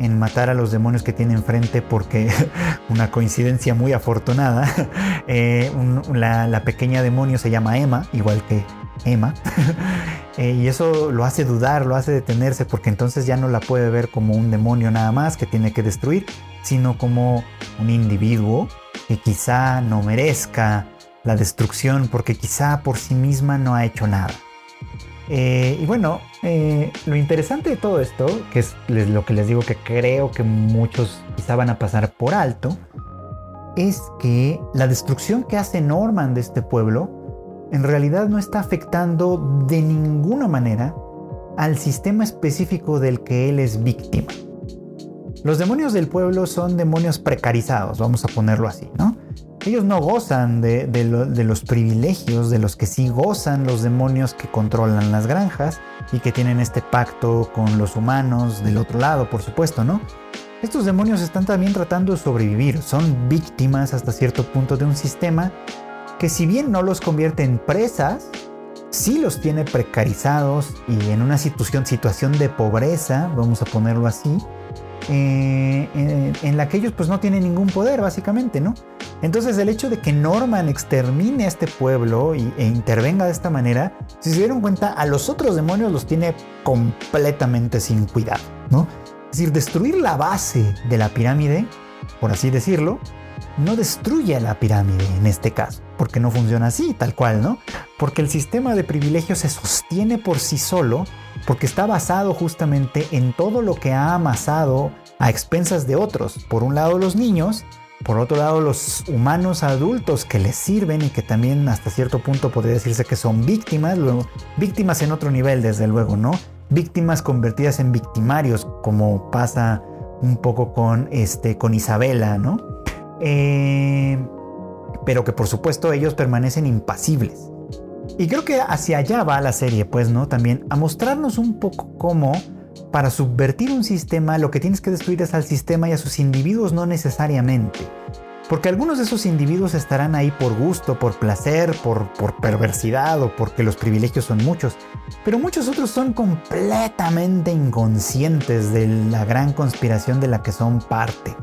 [SPEAKER 1] en matar a los demonios que tiene enfrente porque una coincidencia muy afortunada, eh, la, pequeña demonio se llama Emma, igual que Emma, y eso lo hace dudar, lo hace detenerse porque entonces ya no la puede ver como un demonio nada más que tiene que destruir, sino como un individuo que quizá no merezca la destrucción porque quizá por sí misma no ha hecho nada. Eh, y bueno, eh, lo interesante de todo esto, que es lo que les digo que creo que muchos quizá van a pasar por alto, es que la destrucción que hace Norman de este pueblo en realidad no está afectando de ninguna manera al sistema específico del que él es víctima. Los demonios del pueblo son demonios precarizados, vamos a ponerlo así, ¿no? Ellos no gozan de, los privilegios de los que sí gozan los demonios que controlan las granjas y que tienen este pacto con los humanos del otro lado, por supuesto, ¿no? Estos demonios están también tratando de sobrevivir, son víctimas hasta cierto punto de un sistema que si bien no los convierte en presas, sí los tiene precarizados y en una situación, situación de pobreza, vamos a ponerlo así, eh, en, la que ellos pues no tienen ningún poder básicamente, ¿no? Entonces el hecho de que Norman extermine a este pueblo y, e intervenga de esta manera, si se dieron cuenta, a los otros demonios los tiene completamente sin cuidado, ¿no? Es decir, destruir la base de la pirámide, por así decirlo, no destruye la pirámide en este caso, porque no funciona así, tal cual, ¿no? Porque el sistema de privilegios se sostiene por sí solo porque está basado justamente en todo lo que ha amasado a expensas de otros. Por un lado los niños, por otro lado los humanos adultos que les sirven y que también hasta cierto punto podría decirse que son víctimas, víctimas en otro nivel desde luego, ¿no? Víctimas convertidas en victimarios, como pasa un poco con, este, con Isabela, ¿no? Eh, pero que por supuesto ellos permanecen impasibles. Y creo que hacia allá va la serie, pues, ¿no? También a mostrarnos un poco cómo para subvertir un sistema lo que tienes que destruir es al sistema y a sus individuos no necesariamente. Porque algunos de esos individuos estarán ahí por gusto, por placer, por, por perversidad o porque los privilegios son muchos. Pero muchos otros son completamente inconscientes de la gran conspiración de la que son parte.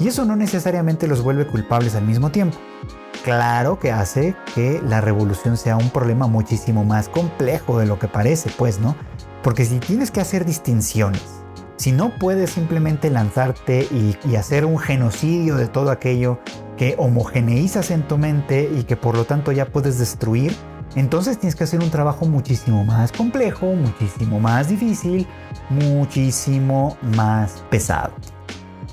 [SPEAKER 1] Y eso no necesariamente los vuelve culpables al mismo tiempo claro que hace que la revolución sea un problema muchísimo más complejo de lo que parece, pues, ¿no? Porque si tienes que hacer distinciones, si no puedes simplemente lanzarte y, hacer un genocidio de todo aquello que homogeneizas en tu mente y que por lo tanto ya puedes destruir, entonces tienes que hacer un trabajo muchísimo más complejo, muchísimo más difícil, muchísimo más pesado.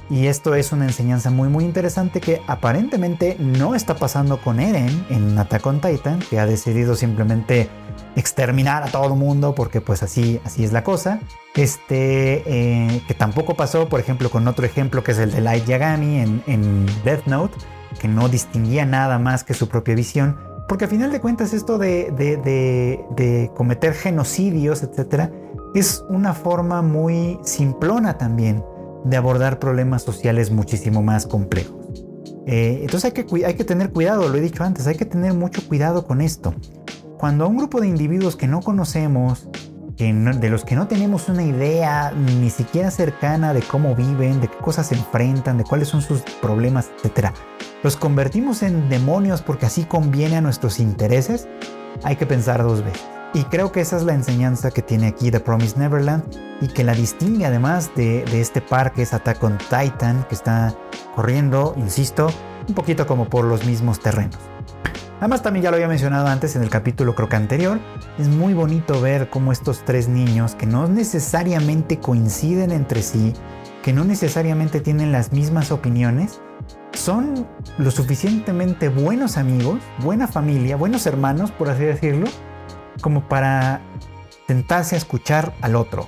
[SPEAKER 1] Y esto es una enseñanza muy muy interesante que aparentemente no está pasando con Eren en Attack on Titan, que ha decidido simplemente exterminar a todo el mundo porque pues así, así es la cosa. Este, eh, que tampoco pasó, por ejemplo, con otro ejemplo que es el de Light Yagami en, Death Note, que no distinguía nada más que su propia visión. Porque a final de cuentas esto de, de, de, de cometer genocidios, etcétera, es una forma muy simplona también de abordar problemas sociales muchísimo más complejos. Eh, entonces hay que, tener cuidado, lo he dicho antes, hay que tener mucho cuidado con esto. Cuando a un grupo de individuos que no conocemos, de los que no tenemos una idea ni siquiera cercana de cómo viven, de qué cosas se enfrentan, de cuáles son sus problemas, etc., los convertimos en demonios porque así conviene a nuestros intereses, hay que pensar dos veces. Y creo que esa es la enseñanza que tiene aquí The Promised Neverland y que la distingue además de, este par que es Attack on Titan, que está corriendo, insisto, un poquito como por los mismos terrenos. Además también ya lo había mencionado antes en el capítulo creo que anterior, es muy bonito ver cómo estos tres niños que no necesariamente coinciden entre sí, que no necesariamente tienen las mismas opiniones, son lo suficientemente buenos amigos, buena familia, buenos hermanos, por así decirlo, como para sentarse a escuchar al otro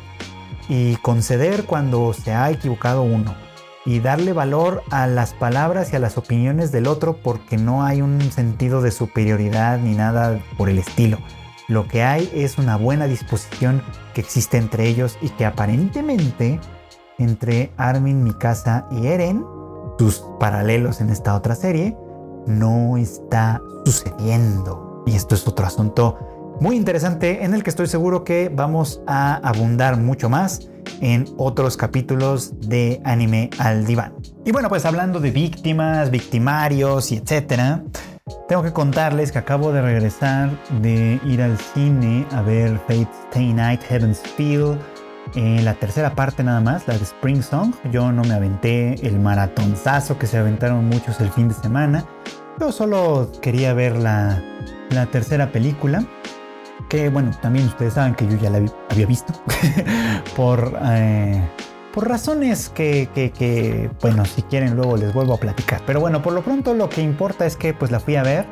[SPEAKER 1] y conceder cuando se ha equivocado uno y darle valor a las palabras y a las opiniones del otro porque no hay un sentido de superioridad ni nada por el estilo. Lo que hay es una buena disposición que existe entre ellos y que aparentemente entre Armin, Mikasa y Eren, sus paralelos en esta otra serie, no está sucediendo. Y esto es otro asunto muy interesante en el que estoy seguro que vamos a abundar mucho más en otros capítulos de anime al diván. Y bueno, pues hablando de víctimas, victimarios y etcétera, tengo que contarles que acabo de regresar de ir al cine a ver Fate Stay Night Heaven's Feel. en la tercera parte nada más, la de Spring Song. Yo no me aventé el maratonzazo que se aventaron muchos el fin de semana. Yo solo quería ver la tercera película que bueno, también ustedes saben que yo ya la había visto por, eh, por razones que, que, bueno, si quieren luego les vuelvo a platicar. Pero bueno, por lo pronto lo que importa es que pues la fui a ver.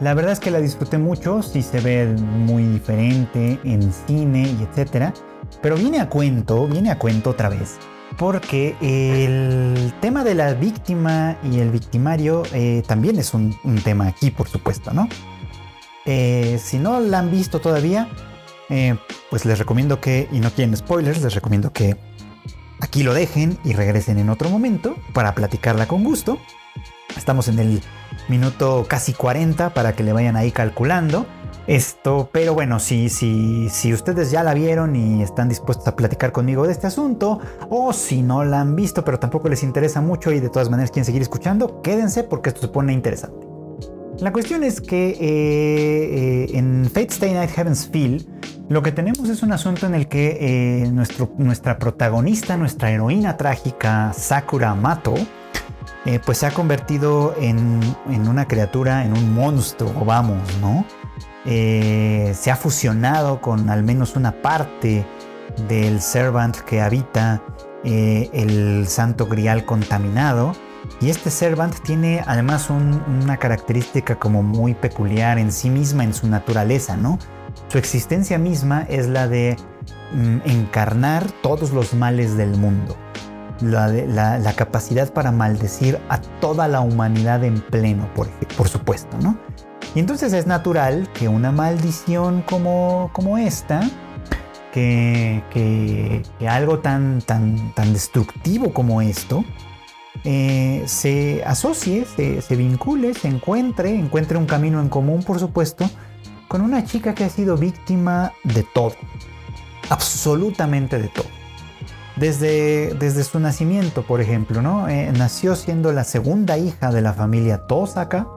[SPEAKER 1] La verdad es que la disfruté mucho, sí se ve muy diferente en cine y etcétera. Pero viene a cuento, viene a cuento otra vez. Porque el tema de la víctima y el victimario eh, también es un, un tema aquí, por supuesto, ¿no? Eh, si no la han visto todavía, eh, pues les recomiendo que, y no quieren spoilers, les recomiendo que aquí lo dejen y regresen en otro momento para platicarla con gusto. Estamos en el minuto casi 40 para que le vayan ahí calculando esto, pero bueno, si, si, si ustedes ya la vieron y están dispuestos a platicar conmigo de este asunto, o si no la han visto pero tampoco les interesa mucho y de todas maneras quieren seguir escuchando, quédense porque esto se pone interesante. La cuestión es que eh, eh, en Fate Stay Night Heaven's Feel lo que tenemos es un asunto en el que eh, nuestra protagonista, nuestra heroína trágica, Sakura Mato, pues se ha convertido en, en, una criatura, en un monstruo, vamos, ¿no? se ha fusionado con al menos una parte del Servant que habita el Santo Grial contaminado y este Servant tiene además una característica como muy peculiar en sí misma, en su naturaleza, ¿no? Su existencia misma es la de mm, encarnar todos los males del mundo. La, capacidad para maldecir a toda la humanidad en pleno, por, por supuesto, ¿no? Y entonces es natural que una maldición como, como esta, que, que, que algo tan, tan, tan destructivo como esto, eh, se asocie, se, vincule, se encuentre, encuentre un camino en común, por supuesto, con una chica que ha sido víctima de todo, absolutamente de todo. Desde, desde su nacimiento, por ejemplo, ¿no? Eh, nació siendo la segunda hija de la familia Tosaka.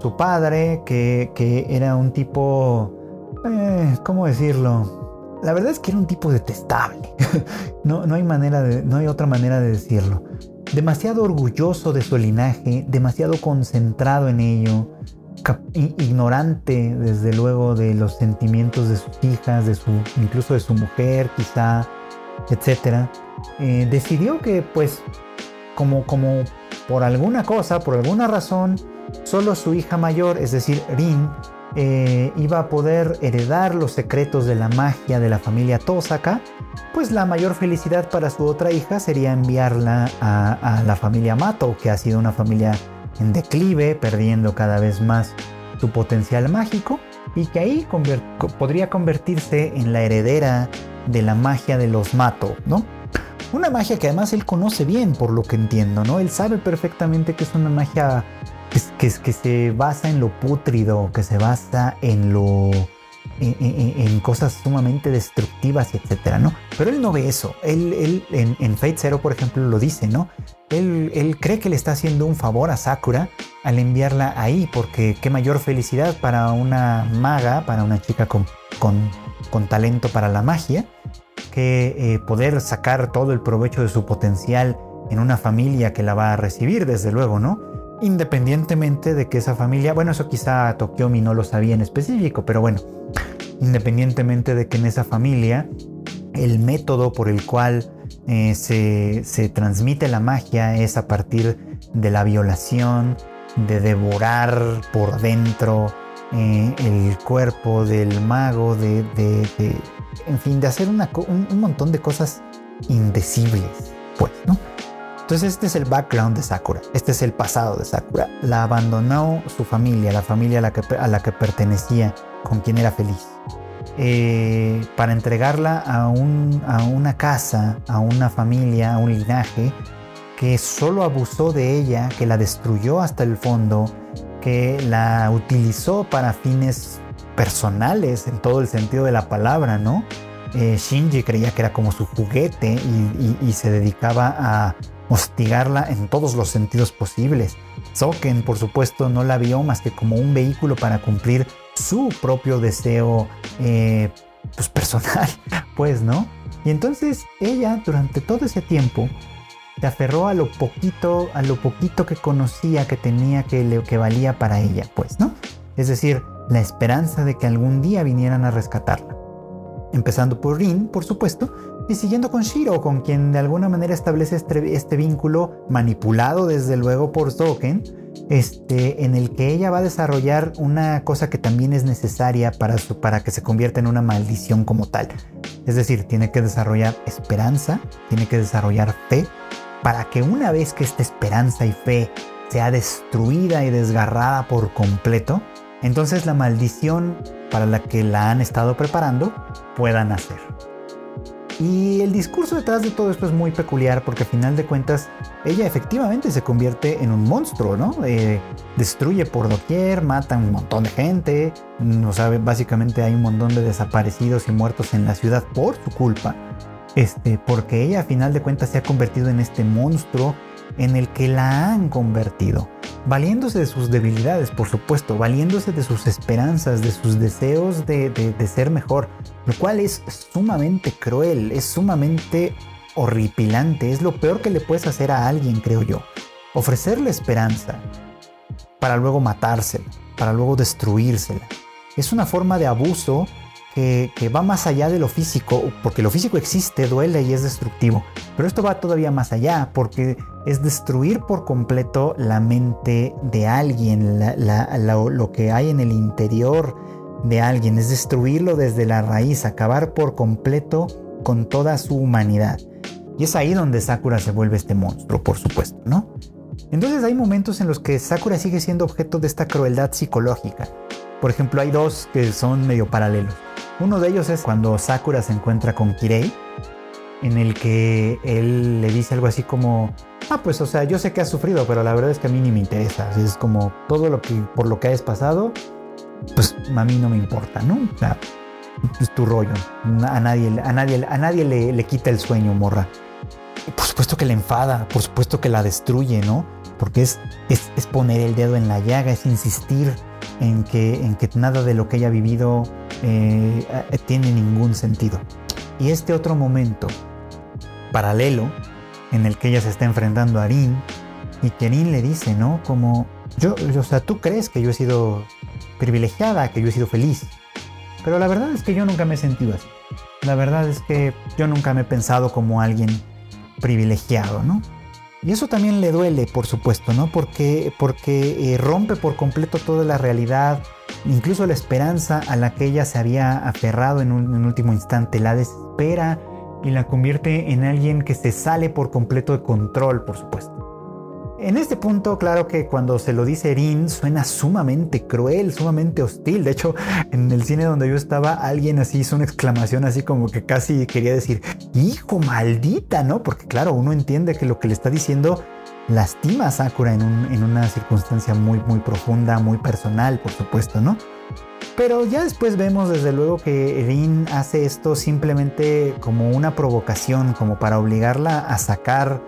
[SPEAKER 1] Su padre, que, era un tipo, eh, ¿cómo decirlo? La verdad es que era un tipo detestable. no, no, hay manera de, no hay otra manera de decirlo demasiado orgulloso de su linaje, demasiado concentrado en ello, ignorante desde luego de los sentimientos de sus hijas, de su, incluso de su mujer quizá, etc. Eh, decidió que pues como, como por alguna cosa, por alguna razón, solo su hija mayor, es decir, Rin, eh, iba a poder heredar los secretos de la magia de la familia Tosaka, pues la mayor felicidad para su otra hija sería enviarla a, la familia Mato, que ha sido una familia en declive, perdiendo cada vez más su potencial mágico, y que ahí podría convertirse en la heredera de la magia de los Mato, ¿no? Una magia que además él conoce bien, por lo que entiendo, ¿no? Él sabe perfectamente que es una magia que, que se basa en lo pútrido, que se basa en lo... En, cosas sumamente destructivas, etcétera, ¿no? Pero él no ve eso. Él, él en, en, Fate Zero, por ejemplo, lo dice, ¿no? Él, él, cree que le está haciendo un favor a Sakura al enviarla ahí, porque qué mayor felicidad para una maga, para una chica con, con, con talento para la magia, que eh, poder sacar todo el provecho de su potencial en una familia que la va a recibir, desde luego, ¿no? Independientemente de que esa familia, bueno, eso quizá Tokiomi no lo sabía en específico, pero bueno, independientemente de que en esa familia el método por el cual eh, se, transmite la magia es a partir de la violación, de devorar por dentro eh, el cuerpo del mago, de, en fin, de hacer un, un montón de cosas indecibles, pues, ¿no? Entonces este es el background de Sakura, este es el pasado de Sakura. La abandonó su familia, la familia a la que, a la que pertenecía, con quien era feliz, eh, para entregarla a, un, a una casa, a una familia, a un linaje que solo abusó de ella, que la destruyó hasta el fondo, que la utilizó para fines personales en todo el sentido de la palabra, ¿no? Eh, Shinji creía que era como su juguete y se dedicaba a hostigarla en todos los sentidos posibles. Soken, por supuesto, no la vio más que como un vehículo para cumplir su propio deseo eh, pues personal, pues, ¿no? Y entonces ella, durante todo ese tiempo, se aferró a lo poquito, a lo poquito que conocía que tenía que, que valía para ella, pues, ¿no? Es decir, la esperanza de que algún día vinieran a rescatarla. Empezando por Rin, por supuesto, y siguiendo con Shiro, con quien de alguna manera establece este, este vínculo manipulado desde luego por Soken, este, en el que ella va a desarrollar una cosa que también es necesaria para, para que se convierta en una maldición como tal. Es decir, tiene que desarrollar esperanza, tiene que desarrollar fe, para que una vez que esta esperanza y fe sea destruida y desgarrada por completo, entonces la maldición para la que la han estado preparando pueda nacer. Y el discurso detrás de todo esto es muy peculiar porque a final de cuentas ella efectivamente se convierte en un monstruo, ¿no? Eh, destruye por doquier, mata un montón de gente, no sabe, básicamente hay un montón de desaparecidos y muertos en la ciudad por su culpa. Este, porque ella a final de cuentas se ha convertido en este monstruo en el que la han convertido, valiéndose de sus debilidades, por supuesto, valiéndose de sus esperanzas, de sus deseos de, ser mejor, lo cual es sumamente cruel, es sumamente horripilante, es lo peor que le puedes hacer a alguien, creo yo. Ofrecerle esperanza para luego matársela, para luego destruírsela. Es una forma de abuso que, va más allá de lo físico, porque lo físico existe, duele y es destructivo, pero esto va todavía más allá, porque es destruir por completo la mente de alguien, lo que hay en el interior de alguien, es destruirlo desde la raíz, acabar por completo con toda su humanidad. Y es ahí donde Sakura se vuelve este monstruo, por supuesto, ¿no? Entonces hay momentos en los que Sakura sigue siendo objeto de esta crueldad psicológica. Por ejemplo, hay dos que son medio paralelos. Uno de ellos es cuando Sakura se encuentra con Kirei, en el que él le dice algo así como, ah, pues o sea, yo sé que has sufrido, pero la verdad es que a mí ni me interesa. Es como todo lo que, por lo que hayas pasado, pues a mí no me importa, ¿no? Es tu rollo. A nadie, a nadie, a nadie le, le quita el sueño, morra. por supuesto que le enfada, por supuesto que la destruye, ¿no? Porque es, es, es poner el dedo en la llaga, es insistir en que, en que nada de lo que ella ha vivido eh, eh, tiene ningún sentido. Y este otro momento paralelo en el que ella se está enfrentando a Arin y que Arin le dice, ¿no? Como, yo, o sea, tú crees que yo he sido privilegiada, que yo he sido feliz, pero la verdad es que yo nunca me he sentido así. La verdad es que yo nunca me he pensado como alguien privilegiado, ¿no? Y eso también le duele, por supuesto, ¿no? Porque, porque eh, rompe por completo toda la realidad, incluso la esperanza a la que ella se había aferrado en un, último instante, la desespera y la convierte en alguien que se sale por completo de control, por supuesto. En este punto, claro que cuando se lo dice Erin suena sumamente cruel, sumamente hostil. De hecho, en el cine donde yo estaba, alguien así hizo una exclamación así como que casi quería decir, hijo maldita, ¿no? Porque claro, uno entiende que lo que le está diciendo lastima a Sakura en, una circunstancia muy, muy profunda, muy personal, por supuesto, ¿no? Pero ya después vemos desde luego que Erin hace esto simplemente como una provocación, como para obligarla a sacar,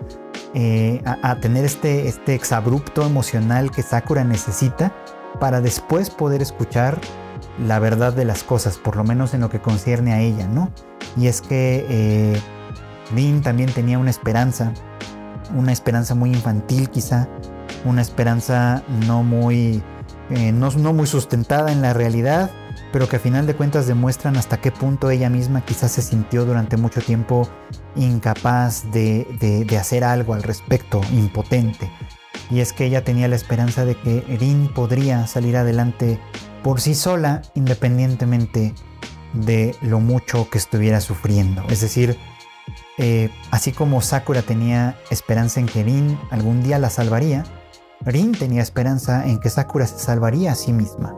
[SPEAKER 1] eh, a, tener este, este exabrupto emocional que Sakura necesita para después poder escuchar la verdad de las cosas, por lo menos en lo que concierne a ella, ¿no? Y es que eh, también tenía una esperanza una esperanza muy infantil quizá, una esperanza no muy, eh, no, muy sustentada en la realidad, pero que a final de cuentas demuestran hasta qué punto ella misma quizás se sintió durante mucho tiempo incapaz de, hacer algo al respecto, impotente. Y es que ella tenía la esperanza de que Erin podría salir adelante por sí sola, independientemente de lo mucho que estuviera sufriendo. Es decir, eh, así como Sakura tenía esperanza en que Rin algún día la salvaría, Rin tenía esperanza en que Sakura se salvaría a sí misma.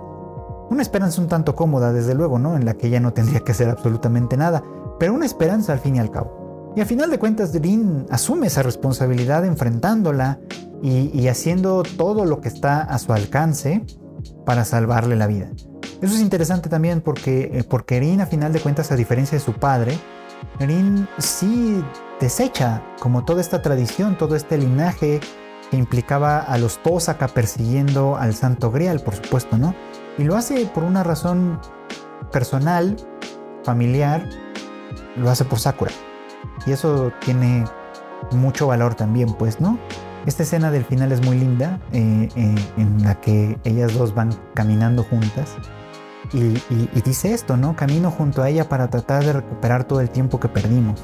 [SPEAKER 1] Una esperanza un tanto cómoda, desde luego, ¿no? En la que ella no tendría que hacer absolutamente nada, pero una esperanza al fin y al cabo. Y al final de cuentas, Rin asume esa responsabilidad enfrentándola y, haciendo todo lo que está a su alcance para salvarle la vida. Eso es interesante también porque, eh, porque Rin, a final de cuentas, a diferencia de su padre, Rin sí desecha como toda esta tradición, todo este linaje que implicaba a los Tosaka persiguiendo al Santo Grial, por supuesto, ¿no? Y lo hace por una razón personal, familiar, lo hace por Sakura. Y eso tiene mucho valor también, pues, ¿no? Esta escena del final es muy linda, eh, eh, en la que ellas dos van caminando juntas y, dice esto, ¿no? Camino junto a ella para tratar de recuperar todo el tiempo que perdimos.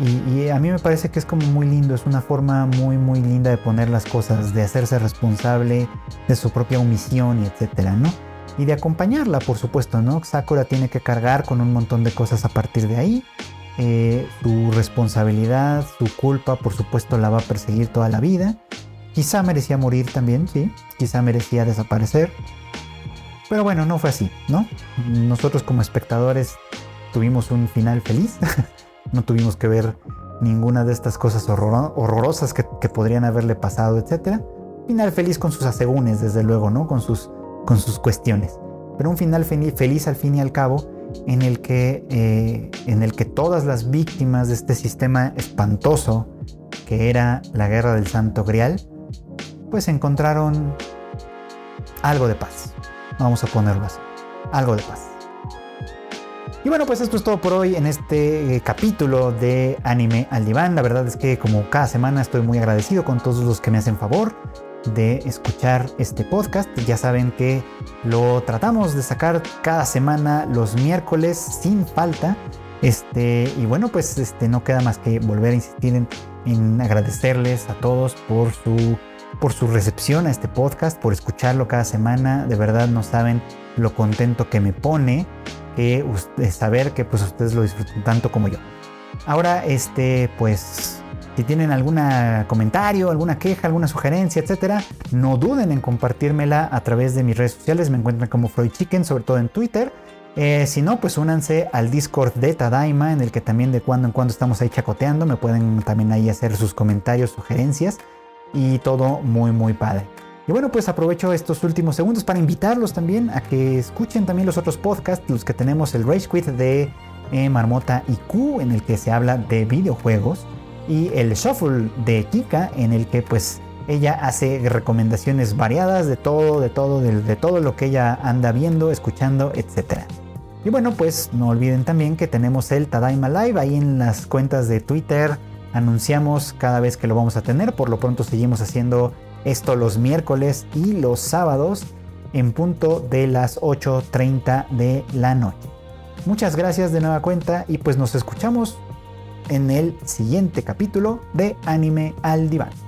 [SPEAKER 1] Y, a mí me parece que es como muy lindo, es una forma muy, muy linda de poner las cosas, de hacerse responsable de su propia omisión y etcétera, ¿no? Y de acompañarla, por supuesto, ¿no? Sakura tiene que cargar con un montón de cosas a partir de ahí. Eh, su responsabilidad, su culpa, por supuesto, la va a perseguir toda la vida. Quizá merecía morir también, sí. Quizá merecía desaparecer. Pero bueno, no fue así, ¿no? Nosotros como espectadores tuvimos un final feliz, no tuvimos que ver ninguna de estas cosas horrorosas que, podrían haberle pasado, etc. Final feliz con sus asegúnes, desde luego, ¿no? Con sus, con sus cuestiones. Pero un final feliz al fin y al cabo en el, que, eh, en el que todas las víctimas de este sistema espantoso que era la guerra del Santo Grial, pues encontraron algo de paz. Vamos a ponerlo así. Algo de paz. Y bueno, pues esto es todo por hoy en este eh, capítulo de Anime al Diván. La verdad es que como cada semana estoy muy agradecido con todos los que me hacen favor de escuchar este podcast. Ya saben que lo tratamos de sacar cada semana los miércoles sin falta. Este, y bueno, pues este, no queda más que volver a insistir en, en agradecerles a todos por su por su recepción a este podcast, por escucharlo cada semana. De verdad no saben lo contento que me pone que saber que pues ustedes lo disfrutan tanto como yo. Ahora, este, pues, si tienen algún comentario, alguna queja, alguna sugerencia, etcétera, no duden en compartírmela a través de mis redes sociales. Me encuentran como Freud Chicken, sobre todo en Twitter. Eh, si no, pues únanse al Discord de Tadaima, en el que también de cuando en cuando estamos ahí chacoteando. Me pueden también ahí hacer sus comentarios, sugerencias y todo muy muy padre. Y bueno, pues aprovecho estos últimos segundos para invitarlos también a que escuchen también los otros podcasts, los que tenemos el Rage Quit de eh, Marmota y Q, en el que se habla de videojuegos, y el Shuffle de Kika, en el que pues ella hace recomendaciones variadas de todo, de todo, de, todo lo que ella anda viendo, escuchando, etc. Y bueno, pues no olviden también que tenemos el Tadaima Live ahí en las cuentas de Twitter, anunciamos cada vez que lo vamos a tener. Por lo pronto seguimos haciendo esto los miércoles y los sábados en punto de las 8.30 de la noche. Muchas gracias de nueva cuenta y pues nos escuchamos en el siguiente capítulo de Anime al Diván.